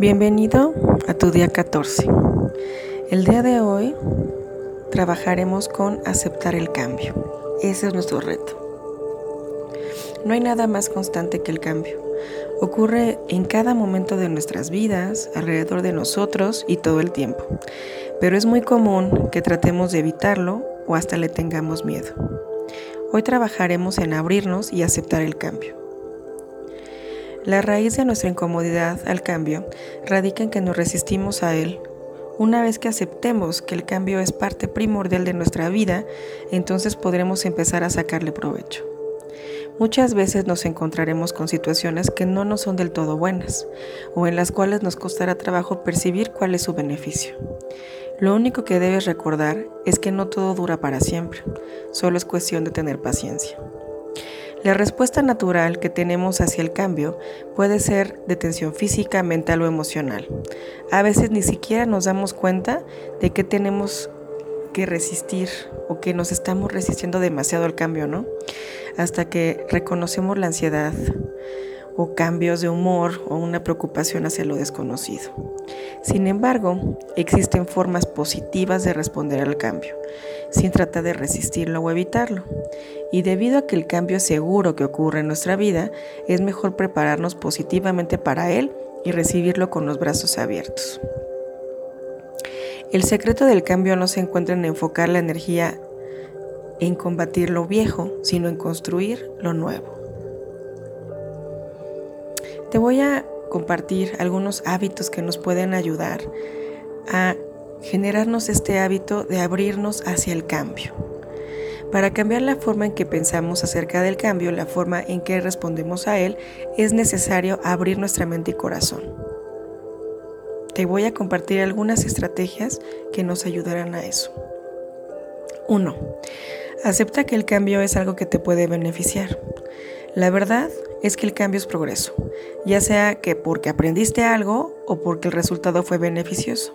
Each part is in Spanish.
Bienvenido a tu día 14. El día de hoy trabajaremos con aceptar el cambio. Ese es nuestro reto. No hay nada más constante que el cambio. Ocurre en cada momento de nuestras vidas, alrededor de nosotros y todo el tiempo. Pero es muy común que tratemos de evitarlo o hasta le tengamos miedo. Hoy trabajaremos en abrirnos y aceptar el cambio. La raíz de nuestra incomodidad al cambio radica en que nos resistimos a él. Una vez que aceptemos que el cambio es parte primordial de nuestra vida, entonces podremos empezar a sacarle provecho. Muchas veces nos encontraremos con situaciones que no nos son del todo buenas o en las cuales nos costará trabajo percibir cuál es su beneficio. Lo único que debes recordar es que no todo dura para siempre, solo es cuestión de tener paciencia. La respuesta natural que tenemos hacia el cambio puede ser de tensión física, mental o emocional. A veces ni siquiera nos damos cuenta de que tenemos que resistir o que nos estamos resistiendo demasiado al cambio, ¿no? Hasta que reconocemos la ansiedad o cambios de humor o una preocupación hacia lo desconocido. Sin embargo, existen formas positivas de responder al cambio, sin tratar de resistirlo o evitarlo. Y debido a que el cambio es seguro que ocurre en nuestra vida, es mejor prepararnos positivamente para él y recibirlo con los brazos abiertos. El secreto del cambio no se encuentra en enfocar la energía en combatir lo viejo, sino en construir lo nuevo. Te voy a compartir algunos hábitos que nos pueden ayudar a generarnos este hábito de abrirnos hacia el cambio. Para cambiar la forma en que pensamos acerca del cambio, la forma en que respondemos a él, es necesario abrir nuestra mente y corazón. Te voy a compartir algunas estrategias que nos ayudarán a eso. 1. Acepta que el cambio es algo que te puede beneficiar. La verdad es que el cambio es progreso, ya sea que porque aprendiste algo o porque el resultado fue beneficioso.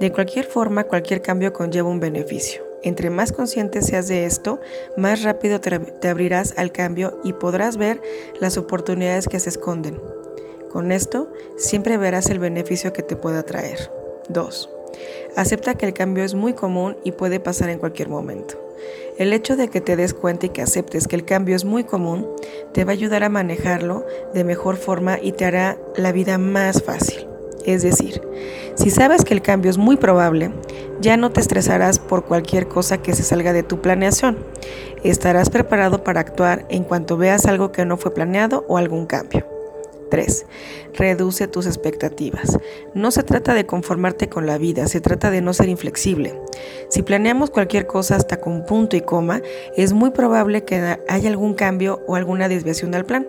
De cualquier forma, cualquier cambio conlleva un beneficio. Entre más consciente seas de esto, más rápido te abrirás al cambio y podrás ver las oportunidades que se esconden. Con esto, siempre verás el beneficio que te pueda traer. 2. Acepta que el cambio es muy común y puede pasar en cualquier momento. El hecho de que te des cuenta y que aceptes que el cambio es muy común te va a ayudar a manejarlo de mejor forma y te hará la vida más fácil. Es decir, si sabes que el cambio es muy probable, ya no te estresarás por cualquier cosa que se salga de tu planeación. Estarás preparado para actuar en cuanto veas algo que no fue planeado o algún cambio. 3. Reduce tus expectativas. No se trata de conformarte con la vida, se trata de no ser inflexible. Si planeamos cualquier cosa hasta con punto y coma, es muy probable que haya algún cambio o alguna desviación del plan.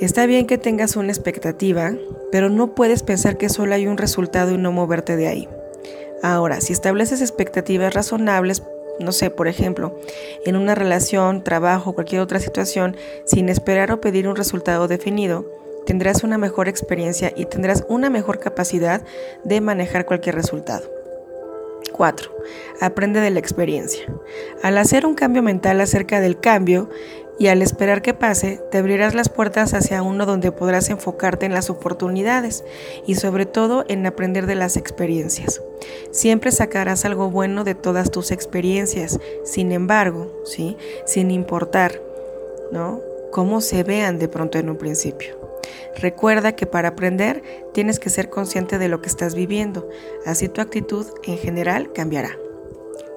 Está bien que tengas una expectativa, pero no puedes pensar que solo hay un resultado y no moverte de ahí. Ahora, si estableces expectativas razonables, no sé, por ejemplo, en una relación, trabajo, cualquier otra situación, sin esperar o pedir un resultado definido, tendrás una mejor experiencia y tendrás una mejor capacidad de manejar cualquier resultado. 4. Aprende de la experiencia. Al hacer un cambio mental acerca del cambio, y al esperar que pase, te abrirás las puertas hacia uno donde podrás enfocarte en las oportunidades y sobre todo en aprender de las experiencias. Siempre sacarás algo bueno de todas tus experiencias, sin embargo, ¿sí? sin importar ¿no? cómo se vean de pronto en un principio. Recuerda que para aprender tienes que ser consciente de lo que estás viviendo, así tu actitud en general cambiará.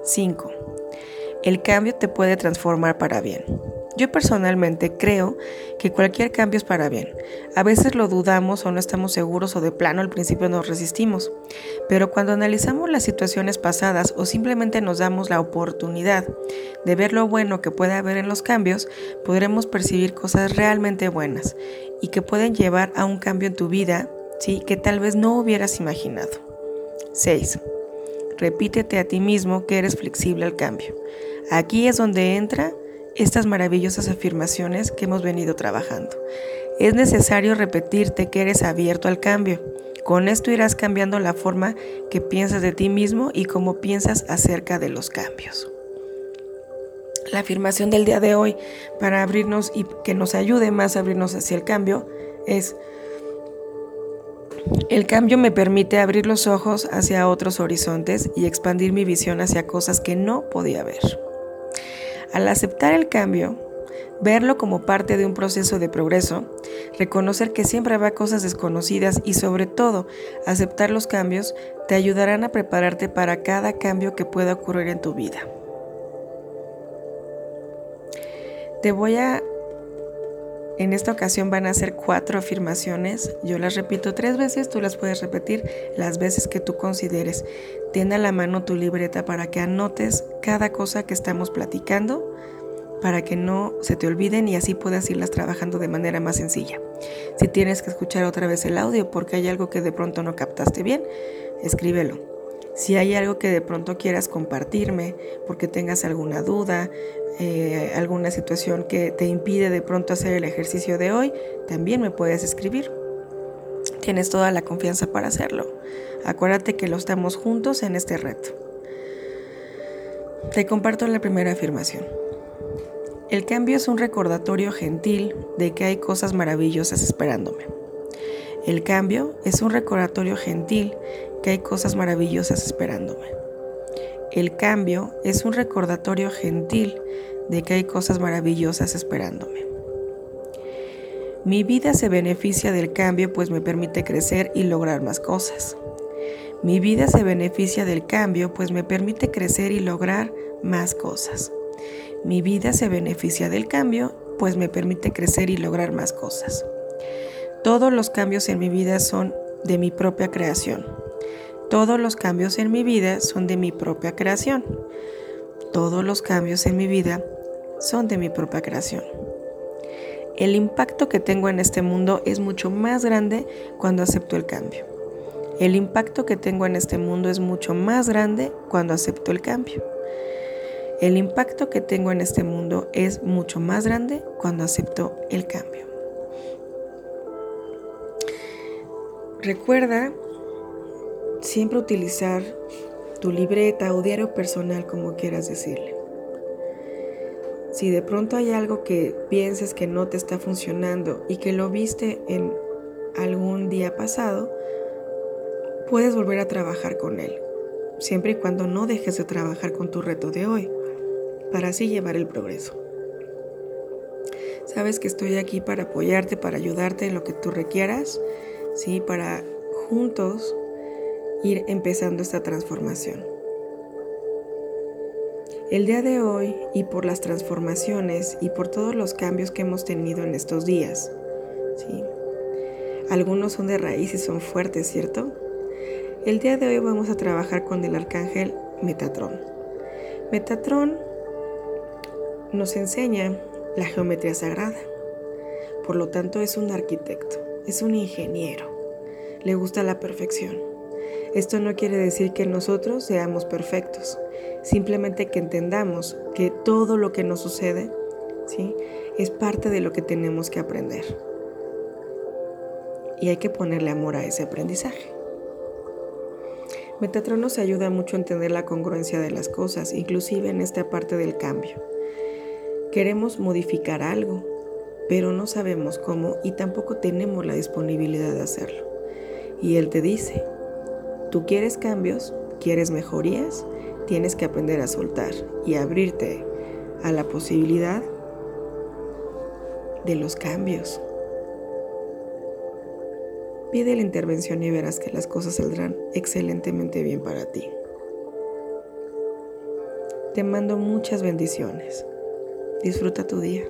5. El cambio te puede transformar para bien. Yo personalmente creo que cualquier cambio es para bien. A veces lo dudamos o no estamos seguros o de plano al principio nos resistimos. Pero cuando analizamos las situaciones pasadas o simplemente nos damos la oportunidad de ver lo bueno que puede haber en los cambios, podremos percibir cosas realmente buenas y que pueden llevar a un cambio en tu vida, ¿sí? que tal vez no hubieras imaginado. 6. Repítete a ti mismo que eres flexible al cambio. Aquí es donde entra estas maravillosas afirmaciones que hemos venido trabajando. Es necesario repetirte que eres abierto al cambio. Con esto irás cambiando la forma que piensas de ti mismo y cómo piensas acerca de los cambios. La afirmación del día de hoy para abrirnos y que nos ayude más a abrirnos hacia el cambio es, El cambio me permite abrir los ojos hacia otros horizontes y expandir mi visión hacia cosas que no podía ver. Al aceptar el cambio, verlo como parte de un proceso de progreso, reconocer que siempre habrá cosas desconocidas y sobre todo aceptar los cambios te ayudarán a prepararte para cada cambio que pueda ocurrir en tu vida. Te voy a en esta ocasión van a ser cuatro afirmaciones. Yo las repito tres veces, tú las puedes repetir las veces que tú consideres. Tiene a la mano tu libreta para que anotes cada cosa que estamos platicando, para que no se te olviden y así puedas irlas trabajando de manera más sencilla. Si tienes que escuchar otra vez el audio porque hay algo que de pronto no captaste bien, escríbelo. Si hay algo que de pronto quieras compartirme porque tengas alguna duda, eh, alguna situación que te impide de pronto hacer el ejercicio de hoy, también me puedes escribir. Tienes toda la confianza para hacerlo. Acuérdate que lo estamos juntos en este reto. Te comparto la primera afirmación. El cambio es un recordatorio gentil de que hay cosas maravillosas esperándome. El cambio es un recordatorio gentil que hay cosas maravillosas esperándome. El cambio es un recordatorio gentil de que hay cosas maravillosas esperándome. Mi vida se beneficia del cambio pues me permite crecer y lograr más cosas. Mi vida se beneficia del cambio pues me permite crecer y lograr más cosas. Mi vida se beneficia del cambio pues me permite crecer y lograr más cosas. Todos los cambios en mi vida son de mi propia creación. Todos los cambios en mi vida son de mi propia creación. Todos los cambios en mi vida son de mi propia creación. El impacto que tengo en este mundo es mucho más grande cuando acepto el cambio. El impacto que tengo en este mundo es mucho más grande cuando acepto el cambio. El impacto que tengo en este mundo es mucho más grande cuando acepto el cambio. Recuerda Siempre utilizar tu libreta o diario personal, como quieras decirle. Si de pronto hay algo que pienses que no te está funcionando y que lo viste en algún día pasado, puedes volver a trabajar con él, siempre y cuando no dejes de trabajar con tu reto de hoy, para así llevar el progreso. Sabes que estoy aquí para apoyarte, para ayudarte en lo que tú requieras, ¿sí? para juntos ir empezando esta transformación. El día de hoy y por las transformaciones y por todos los cambios que hemos tenido en estos días, algunos son de raíz y son fuertes, ¿cierto? El día de hoy vamos a trabajar con el arcángel Metatrón. Metatrón nos enseña la geometría sagrada. Por lo tanto, es un arquitecto, es un ingeniero. Le gusta la perfección. Esto no quiere decir que nosotros seamos perfectos, simplemente que entendamos que todo lo que nos sucede ¿sí? es parte de lo que tenemos que aprender. Y hay que ponerle amor a ese aprendizaje. Metatron nos ayuda mucho a entender la congruencia de las cosas, inclusive en esta parte del cambio. Queremos modificar algo, pero no sabemos cómo y tampoco tenemos la disponibilidad de hacerlo. Y Él te dice, Tú quieres cambios, quieres mejorías, tienes que aprender a soltar y abrirte a la posibilidad de los cambios. Pide la intervención y verás que las cosas saldrán excelentemente bien para ti. Te mando muchas bendiciones. Disfruta tu día.